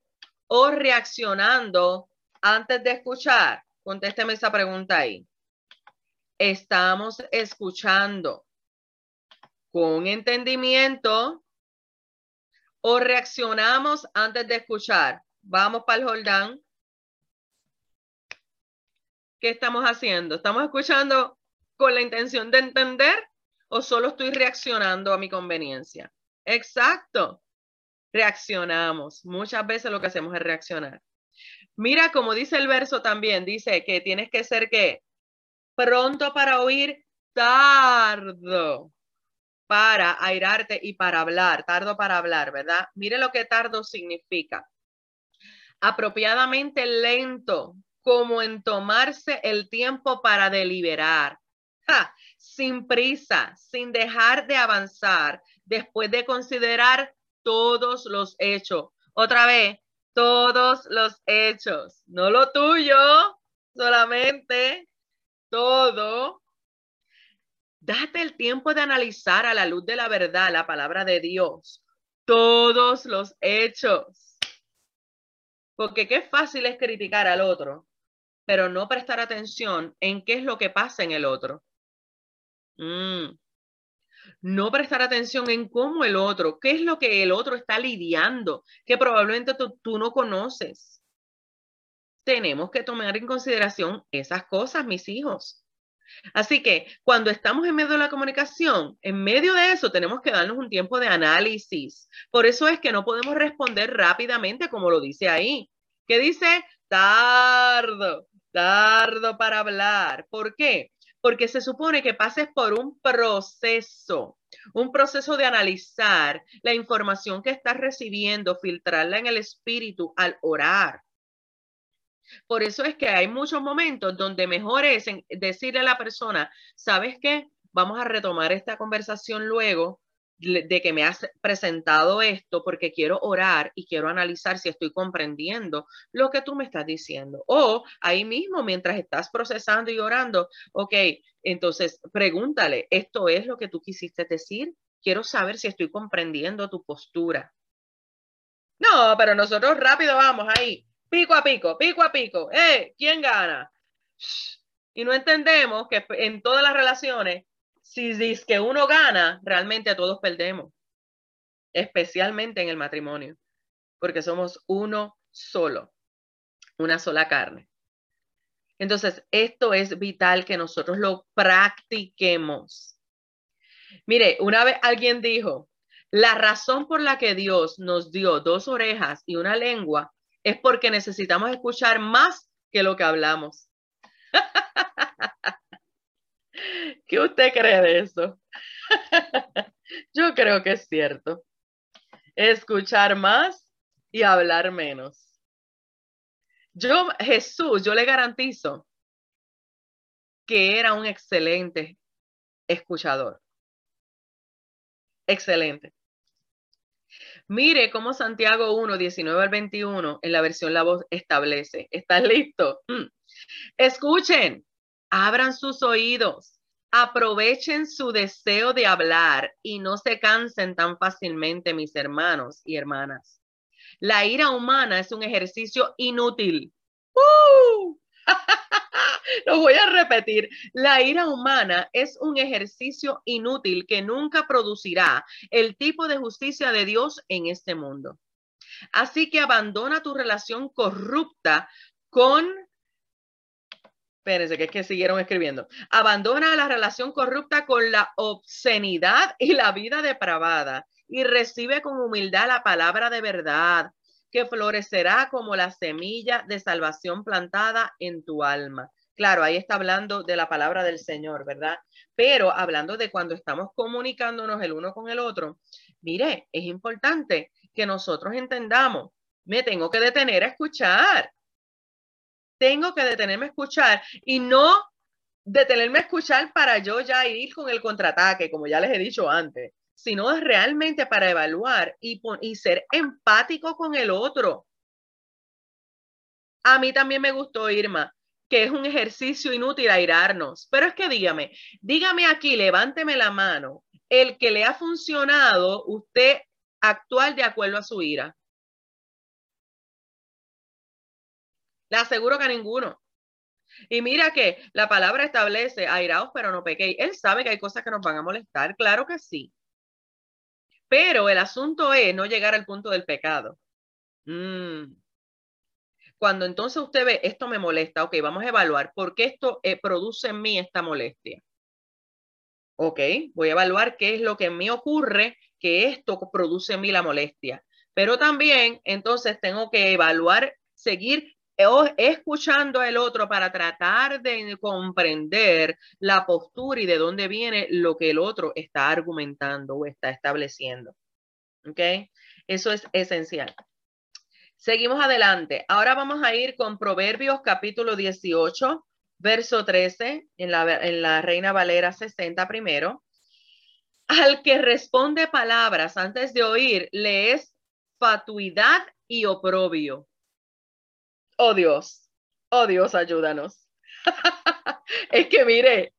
o reaccionando antes de escuchar? Contésteme esa pregunta ahí. ¿Estamos escuchando con entendimiento o reaccionamos antes de escuchar? Vamos para el Jordán. ¿Qué estamos haciendo? ¿Estamos escuchando con la intención de entender o solo estoy reaccionando a mi conveniencia? Exacto. Reaccionamos. Muchas veces lo que hacemos es reaccionar. Mira, como dice el verso también, dice que tienes que ser que pronto para oír, tardo para airarte y para hablar, tardo para hablar, ¿verdad? Mire lo que tardo significa. Apropiadamente lento, como en tomarse el tiempo para deliberar sin prisa, sin dejar de avanzar, después de considerar todos los hechos. Otra vez, todos los hechos, no lo tuyo, solamente todo. Date el tiempo de analizar a la luz de la verdad la palabra de Dios, todos los hechos. Porque qué fácil es criticar al otro, pero no prestar atención en qué es lo que pasa en el otro. Mm. No prestar atención en cómo el otro, qué es lo que el otro está lidiando, que probablemente tú, no conoces. Tenemos que tomar en consideración esas cosas, mis hijos. Así que cuando estamos en medio de la comunicación, en medio de eso tenemos que darnos un tiempo de análisis. Por eso es que no podemos responder rápidamente como lo dice ahí. ¿Qué dice? Tardo, tardo para hablar. ¿Por qué? porque se supone que pases por un proceso, un proceso de analizar la información que estás recibiendo, filtrarla en el espíritu al orar. Por eso es que hay muchos momentos donde mejor es decirle a la persona, ¿sabes qué? Vamos a retomar esta conversación luego de que me has presentado esto porque quiero orar y quiero analizar si estoy comprendiendo lo que tú me estás diciendo. O ahí mismo, mientras estás procesando y orando, ok, entonces pregúntale, ¿esto es lo que tú quisiste decir? Quiero saber si estoy comprendiendo tu postura. No, pero nosotros rápido vamos ahí, pico a pico, pico a pico. ¡Eh! ¿Quién gana? Y no entendemos que en todas las relaciones si dices que uno gana, realmente todos perdemos, especialmente en el matrimonio, porque somos uno solo, una sola carne. Entonces, esto es vital que nosotros lo practiquemos. Mire, una vez alguien dijo, la razón por la que Dios nos dio dos orejas y una lengua es porque necesitamos escuchar más que lo que hablamos. ¿Qué usted cree de eso? Yo creo que es cierto. Escuchar más y hablar menos. Yo, Jesús, yo le garantizo que era un excelente escuchador. Excelente. Mire cómo Santiago 1, 19 al 21 en la versión La Voz establece. ¿Estás listo? Mm. Escuchen, abran sus oídos, aprovechen su deseo de hablar y no se cansen tan fácilmente, mis hermanos y hermanas. La ira humana es un ejercicio inútil. ¡Uh! Lo voy a repetir. La ira humana es un ejercicio inútil que nunca producirá el tipo de justicia de Dios en este mundo. Así que abandona tu relación corrupta con... Espérense, que es que siguieron escribiendo. Abandona la relación corrupta con la obscenidad y la vida depravada y recibe con humildad la palabra de verdad que florecerá como la semilla de salvación plantada en tu alma. Claro, ahí está hablando de la palabra del Señor, ¿verdad? Pero hablando de cuando estamos comunicándonos el uno con el otro, mire, es importante que nosotros entendamos, me tengo que detener a escuchar. Tengo que detenerme a escuchar y no detenerme a escuchar para yo ya ir con el contraataque, como ya les he dicho antes, sino realmente para evaluar y, ser empático con el otro. A mí también me gustó Irma que es un ejercicio inútil airarnos. Pero es que dígame, dígame aquí, levánteme la mano, el que le ha funcionado usted actual de acuerdo a su ira. Le aseguro que a ninguno. Y mira que la palabra establece airaos, pero no pequéis. Él sabe que hay cosas que nos van a molestar, claro que sí. Pero el asunto es no llegar al punto del pecado. Mm. Cuando entonces usted ve, esto me molesta, ok, vamos a evaluar por qué esto eh, produce en mí esta molestia. Ok, voy a evaluar qué es lo que en mí ocurre que esto produce en mí la molestia. Pero también entonces tengo que evaluar, seguir escuchando al otro para tratar de comprender la postura y de dónde viene lo que el otro está argumentando o está estableciendo. ¿Ok? Eso es esencial. Seguimos adelante. Ahora vamos a ir con Proverbios capítulo 18, verso 13, en la, en la Reina Valera 60 primero. Al que responde palabras antes de oír, le es fatuidad y oprobio. Oh Dios, oh Dios, ayúdanos. es que mire,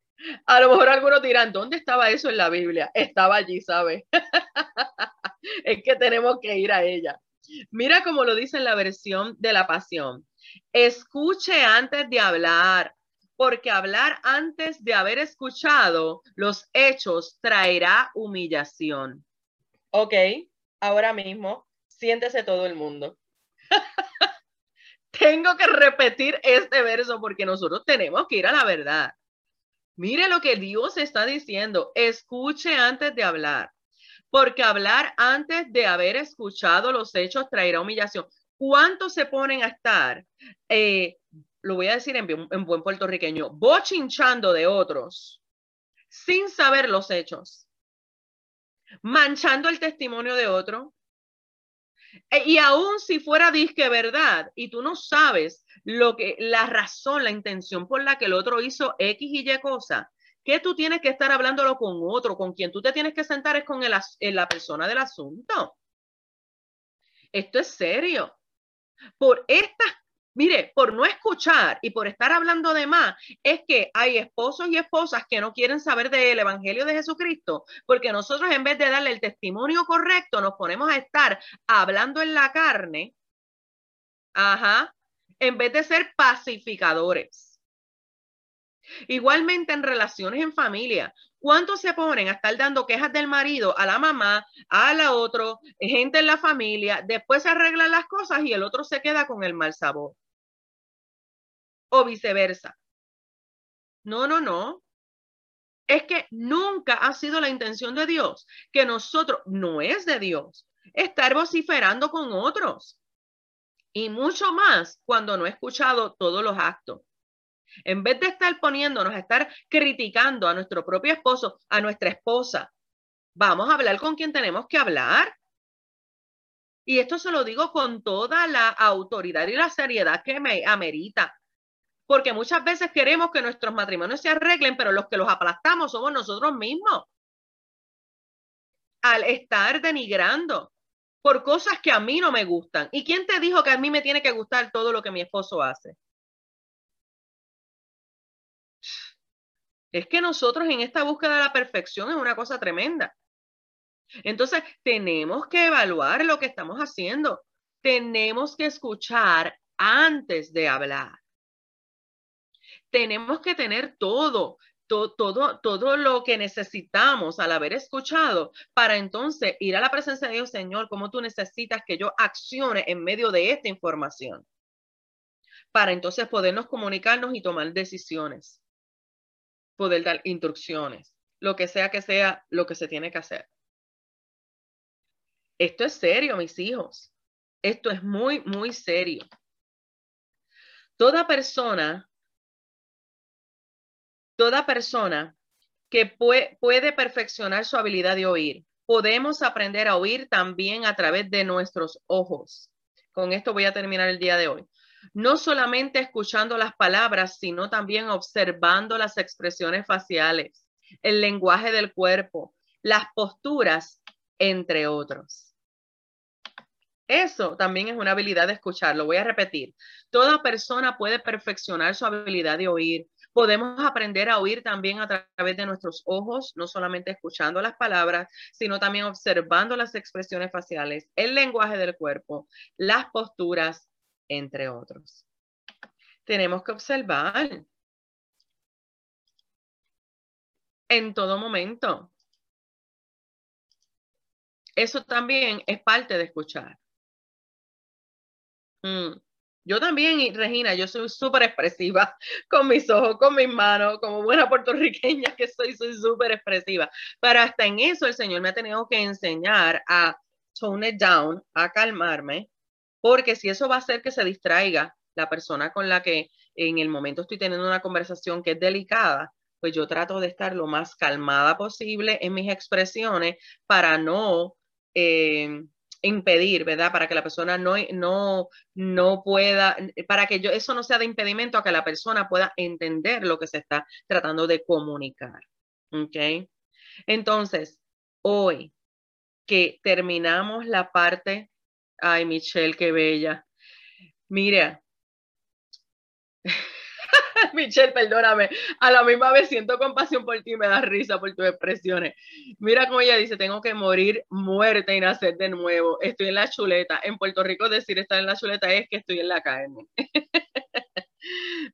a lo mejor algunos dirán, ¿dónde estaba eso en la Biblia? Estaba allí, ¿sabe? es que tenemos que ir a ella. Mira cómo lo dice en la versión de la pasión. Escuche antes de hablar, porque hablar antes de haber escuchado los hechos traerá humillación. Ok, ahora mismo, siéntese todo el mundo. Tengo que repetir este verso porque nosotros tenemos que ir a la verdad. Mire lo que Dios está diciendo. Escuche antes de hablar porque hablar antes de haber escuchado los hechos traerá humillación. ¿Cuántos se ponen a estar, eh, lo voy a decir en, en buen puertorriqueño, bochinchando de otros sin saber los hechos, manchando el testimonio de otro? E, y aún si fuera disque verdad y tú no sabes lo que la razón, la intención por la que el otro hizo X y Y cosa, que tú tienes que estar hablándolo con otro, con quien tú te tienes que sentar es con el, la persona del asunto. Esto es serio. Por esta, mire, por no escuchar y por estar hablando de más, es que hay esposos y esposas que no quieren saber del Evangelio de Jesucristo, porque nosotros en vez de darle el testimonio correcto, nos ponemos a estar hablando en la carne, ajá, en vez de ser pacificadores. Igualmente en relaciones en familia, ¿cuántos se ponen a estar dando quejas del marido a la mamá, a la otro, gente en la familia, después se arreglan las cosas y el otro se queda con el mal sabor? O viceversa. No, no, no. Es que nunca ha sido la intención de Dios que nosotros, no es de Dios, estar vociferando con otros. Y mucho más cuando no he escuchado todos los actos. En vez de estar poniéndonos a estar criticando a nuestro propio esposo, a nuestra esposa, vamos a hablar con quien tenemos que hablar. Y esto se lo digo con toda la autoridad y la seriedad que me amerita. Porque muchas veces queremos que nuestros matrimonios se arreglen, pero los que los aplastamos somos nosotros mismos. Al estar denigrando por cosas que a mí no me gustan. ¿Y quién te dijo que a mí me tiene que gustar todo lo que mi esposo hace? Es que nosotros en esta búsqueda de la perfección es una cosa tremenda. Entonces, tenemos que evaluar lo que estamos haciendo. Tenemos que escuchar antes de hablar. Tenemos que tener todo, todo, todo, lo que necesitamos al haber escuchado para entonces ir a la presencia de Dios, Señor, como tú necesitas que yo accione en medio de esta información. Para entonces podernos comunicarnos y tomar decisiones, poder dar instrucciones, lo que sea que sea lo que se tiene que hacer. Esto es serio, mis hijos. Esto es muy, muy serio. Toda persona, toda persona que puede, perfeccionar su habilidad de oír, podemos aprender a oír también a través de nuestros ojos. Con esto voy a terminar el día de hoy. No solamente escuchando las palabras, sino también observando las expresiones faciales, el lenguaje del cuerpo, las posturas, entre otros. Eso también es una habilidad de escuchar. Lo voy a repetir. Toda persona puede perfeccionar su habilidad de oír. Podemos aprender a oír también a través de nuestros ojos, no solamente escuchando las palabras, sino también observando las expresiones faciales, el lenguaje del cuerpo, las posturas, entre otros. Tenemos que observar en todo momento. Eso también es parte de escuchar. Mm. Yo también, Regina, yo soy súper expresiva con mis ojos, con mis manos, como buena puertorriqueña que soy, soy súper expresiva. Pero hasta en eso el Señor me ha tenido que enseñar a tone it down, a calmarme, porque si eso va a hacer que se distraiga la persona con la que en el momento estoy teniendo una conversación que es delicada, pues yo trato de estar lo más calmada posible en mis expresiones para no... Eh, impedir, ¿verdad? Para que la persona no, no, no pueda, para que yo, eso no sea de impedimento a que la persona pueda entender lo que se está tratando de comunicar. ¿Ok? Entonces, hoy que terminamos la parte, ay, Michelle, qué bella. Mira, Michelle, perdóname, a la misma vez siento compasión por ti, me da risa por tus expresiones. Mira cómo ella dice, tengo que morir muerte y nacer de nuevo. Estoy en la chuleta. En Puerto Rico decir estar en la chuleta es que estoy en la carne.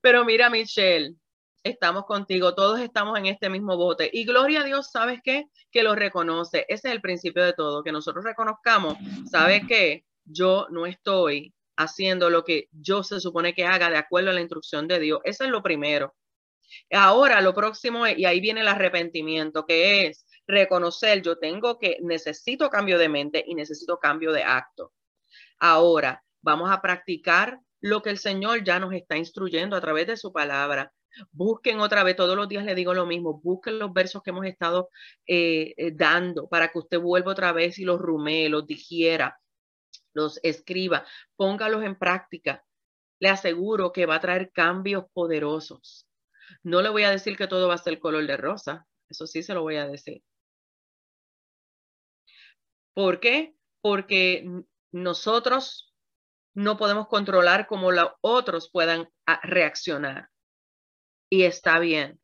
Pero mira, Michelle, estamos contigo, todos estamos en este mismo bote. Y gloria a Dios, ¿sabes qué? Que lo reconoce. Ese es el principio de todo, que nosotros reconozcamos, ¿sabes qué? Yo no estoy haciendo lo que yo se supone que haga de acuerdo a la instrucción de Dios. Eso es lo primero. Ahora lo próximo es, y ahí viene el arrepentimiento, que es reconocer, yo tengo que, necesito cambio de mente y necesito cambio de acto. Ahora vamos a practicar lo que el Señor ya nos está instruyendo a través de su palabra. Busquen otra vez, todos los días le digo lo mismo, busquen los versos que hemos estado eh, eh, dando para que usted vuelva otra vez y los rumee, los digiera, los escriba, póngalos en práctica. Le aseguro que va a traer cambios poderosos. No le voy a decir que todo va a ser color de rosa, eso sí se lo voy a decir. ¿Por qué? Porque nosotros no podemos controlar cómo los otros puedan ah, reaccionar. Y está bien.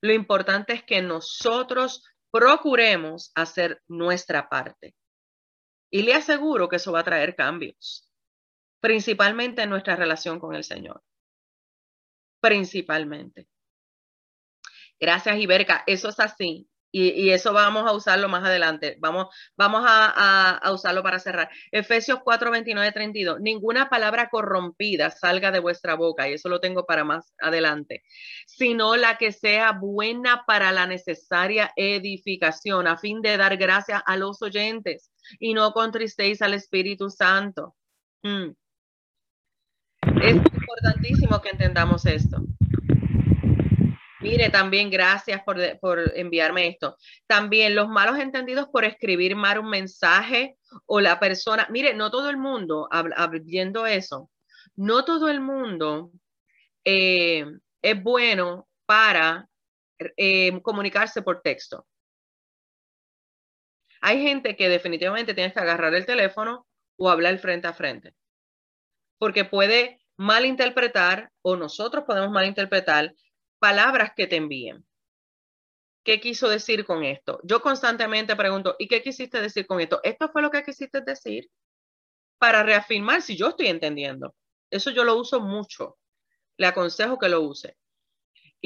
Lo importante es que nosotros procuremos hacer nuestra parte. Y le aseguro que eso va a traer cambios, principalmente en nuestra relación con el Señor. Principalmente. Gracias, Iberca. Eso es así. Y, eso vamos a usarlo más adelante. Vamos, vamos a, usarlo para cerrar. Efesios 4, 29, 32. Ninguna palabra corrompida salga de vuestra boca, y eso lo tengo para más adelante, sino la que sea buena para la necesaria edificación, a fin de dar gracias a los oyentes y no contristéis al Espíritu Santo. Mm. Es importantísimo que entendamos esto. Mire, también gracias por, por, enviarme esto. También los malos entendidos por escribir mal un mensaje o la persona, mire, no todo el mundo, viendo eso, no todo el mundo eh, es bueno para eh, comunicarse por texto. Hay gente que definitivamente tiene que agarrar el teléfono o hablar frente a frente, porque puede malinterpretar o nosotros podemos malinterpretar palabras que te envíen. ¿Qué quiso decir con esto? Yo constantemente pregunto, ¿y qué quisiste decir con esto? ¿Esto fue lo que quisiste decir? Para reafirmar si yo estoy entendiendo. Eso yo lo uso mucho. Le aconsejo que lo use.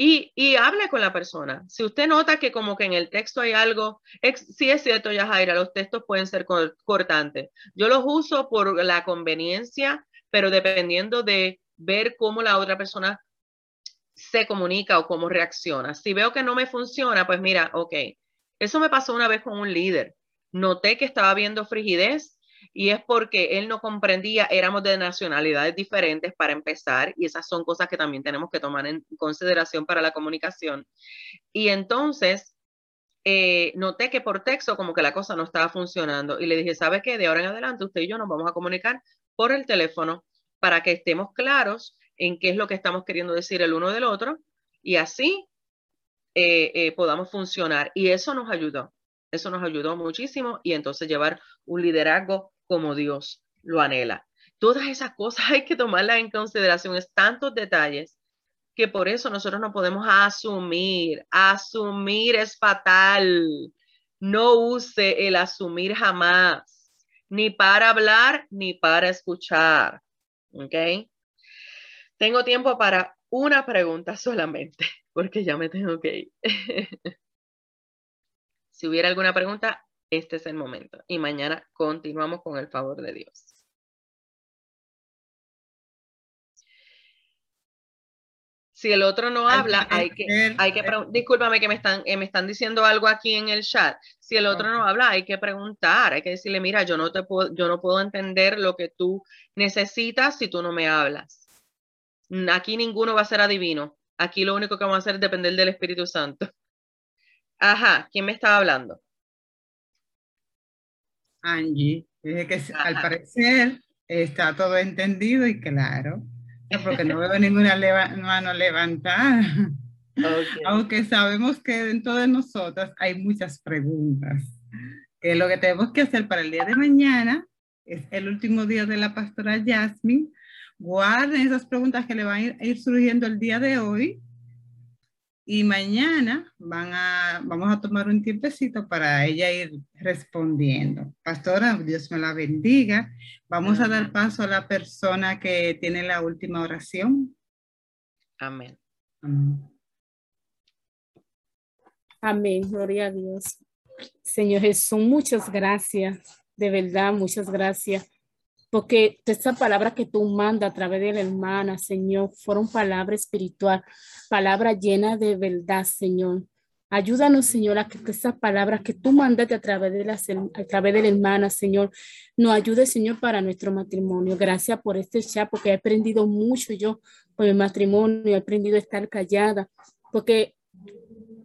Y, y, hable con la persona. Si usted nota que como que en el texto hay algo, sí es cierto, Yajaira, los textos pueden ser cortantes. Yo los uso por la conveniencia, pero dependiendo de ver cómo la otra persona se comunica o cómo reacciona. Si veo que no me funciona, pues mira, ok, eso me pasó una vez con un líder. Noté que estaba viendo frigidez y es porque él no comprendía, éramos de nacionalidades diferentes para empezar y esas son cosas que también tenemos que tomar en consideración para la comunicación. Y entonces eh, noté que por texto como que la cosa no estaba funcionando y le dije, ¿sabe qué? De ahora en adelante usted y yo nos vamos a comunicar por el teléfono para que estemos claros en qué es lo que estamos queriendo decir el uno del otro y así eh, eh, podamos funcionar. Y eso nos ayudó, eso nos ayudó muchísimo y entonces llevar un liderazgo como Dios lo anhela. Todas esas cosas hay que tomarlas en consideración, es tantos detalles que por eso nosotros no podemos asumir. Asumir es fatal. No use el asumir jamás, ni para hablar ni para escuchar. ¿Ok? Tengo tiempo para una pregunta solamente, porque ya me tengo que ir. si hubiera alguna pregunta, este es el momento. Y mañana continuamos con el favor de Dios. Si el otro no habla, hay que, hay que discúlpame que me están, eh, me están diciendo algo aquí en el chat. Si el otro no habla, hay que preguntar, hay que decirle, mira, yo no te puedo, yo no puedo entender lo que tú necesitas si tú no me hablas. Aquí ninguno va a ser adivino. Aquí lo único que vamos a hacer es depender del Espíritu Santo. Ajá, ¿quién me estaba hablando? Angie. Dije que al parecer está todo entendido y claro, porque no veo ninguna mano levantada. Aunque sabemos que dentro de nosotras hay muchas preguntas. Que lo que tenemos que hacer para el día de mañana es el último día de la pastora Jasmine guarden esas preguntas que le van a ir surgiendo el día de hoy y mañana van a, vamos a tomar un tiempecito para ella ir respondiendo. Pastora, Dios me la bendiga. Vamos a dar paso a la persona que tiene la última oración. Amén. Amén. Gloria a Dios. Señor Jesús, muchas gracias. De verdad, muchas gracias porque esa palabra que tú mandas a través de la hermana, Señor, fueron palabras espiritual, palabra llena de verdad, Señor. Ayúdanos, Señor, a que esas palabras que tú mandaste a través de la, a través de la hermana, Señor, nos ayude, Señor, para nuestro matrimonio. Gracias por este chat, porque he aprendido mucho yo con el matrimonio, he aprendido a estar callada, porque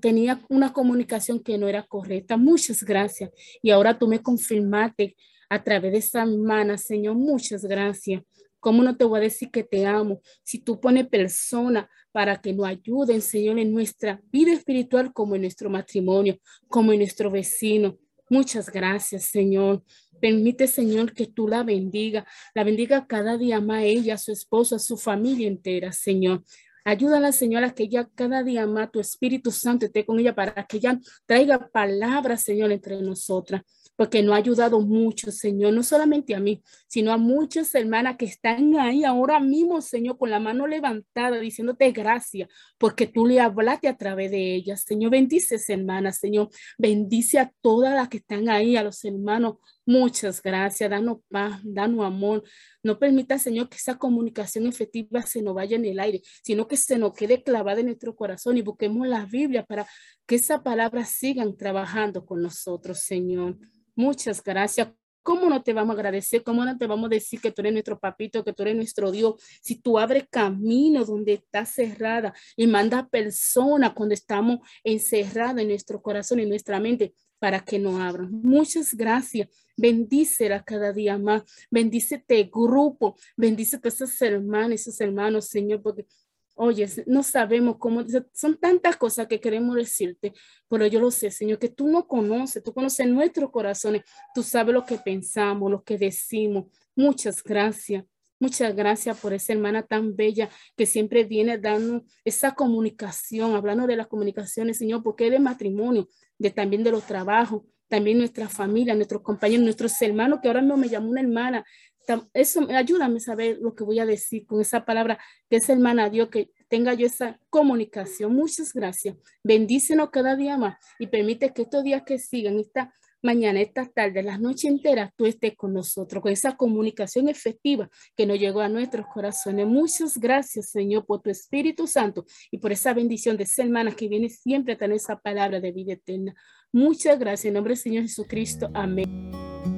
tenía una comunicación que no era correcta. Muchas gracias. Y ahora tú me confirmaste a través de esa hermana, Señor, muchas gracias. ¿Cómo no te voy a decir que te amo? Si tú pones personas para que nos ayuden, Señor, en nuestra vida espiritual, como en nuestro matrimonio, como en nuestro vecino. Muchas gracias, Señor. Permite, Señor, que tú la bendiga, la bendiga cada día más ella, su esposo, su familia entera, Señor. Ayúdala, Señor, a que ella cada día más tu Espíritu Santo esté con ella para que ella traiga palabras, Señor, entre nosotras porque no ha ayudado mucho, Señor, no solamente a mí, sino a muchas hermanas que están ahí ahora mismo, Señor, con la mano levantada, diciéndote gracias, porque tú le hablaste a través de ellas. Señor, bendice hermanas, Señor, bendice a todas las que están ahí, a los hermanos. Muchas gracias, danos paz, danos amor. No permita, Señor, que esa comunicación efectiva se nos vaya en el aire, sino que se nos quede clavada en nuestro corazón y busquemos la Biblia para que esa palabra sigan trabajando con nosotros, Señor. Muchas gracias. ¿Cómo no te vamos a agradecer? ¿Cómo no te vamos a decir que tú eres nuestro papito, que tú eres nuestro Dios? Si tú abres camino donde está cerrada y manda personas cuando estamos encerrados en nuestro corazón y nuestra mente para que no abran. Muchas gracias. Bendícela cada día más. Bendice este grupo. Bendice a esos hermanos, esos hermanos, Señor, porque Oye, no sabemos cómo, son tantas cosas que queremos decirte, pero yo lo sé, Señor, que tú no conoces, tú conoces nuestros corazones, tú sabes lo que pensamos, lo que decimos. Muchas gracias. Muchas gracias por esa hermana tan bella que siempre viene dando esa comunicación, hablando de las comunicaciones, Señor, porque es de matrimonio, de también de los trabajos, también nuestra familia, nuestros compañeros, nuestros hermanos, que ahora mismo me llamó una hermana eso ayúdame a saber lo que voy a decir con esa palabra que es hermana Dios, que tenga yo esa comunicación. Muchas gracias. Bendícenos cada día más y permite que estos días que sigan, esta mañana, esta tarde, las noches enteras, tú estés con nosotros, con esa comunicación efectiva que nos llegó a nuestros corazones. Muchas gracias, Señor, por tu Espíritu Santo y por esa bendición de esa hermana que viene siempre a tener esa palabra de vida eterna. Muchas gracias en nombre del Señor Jesucristo. Amén.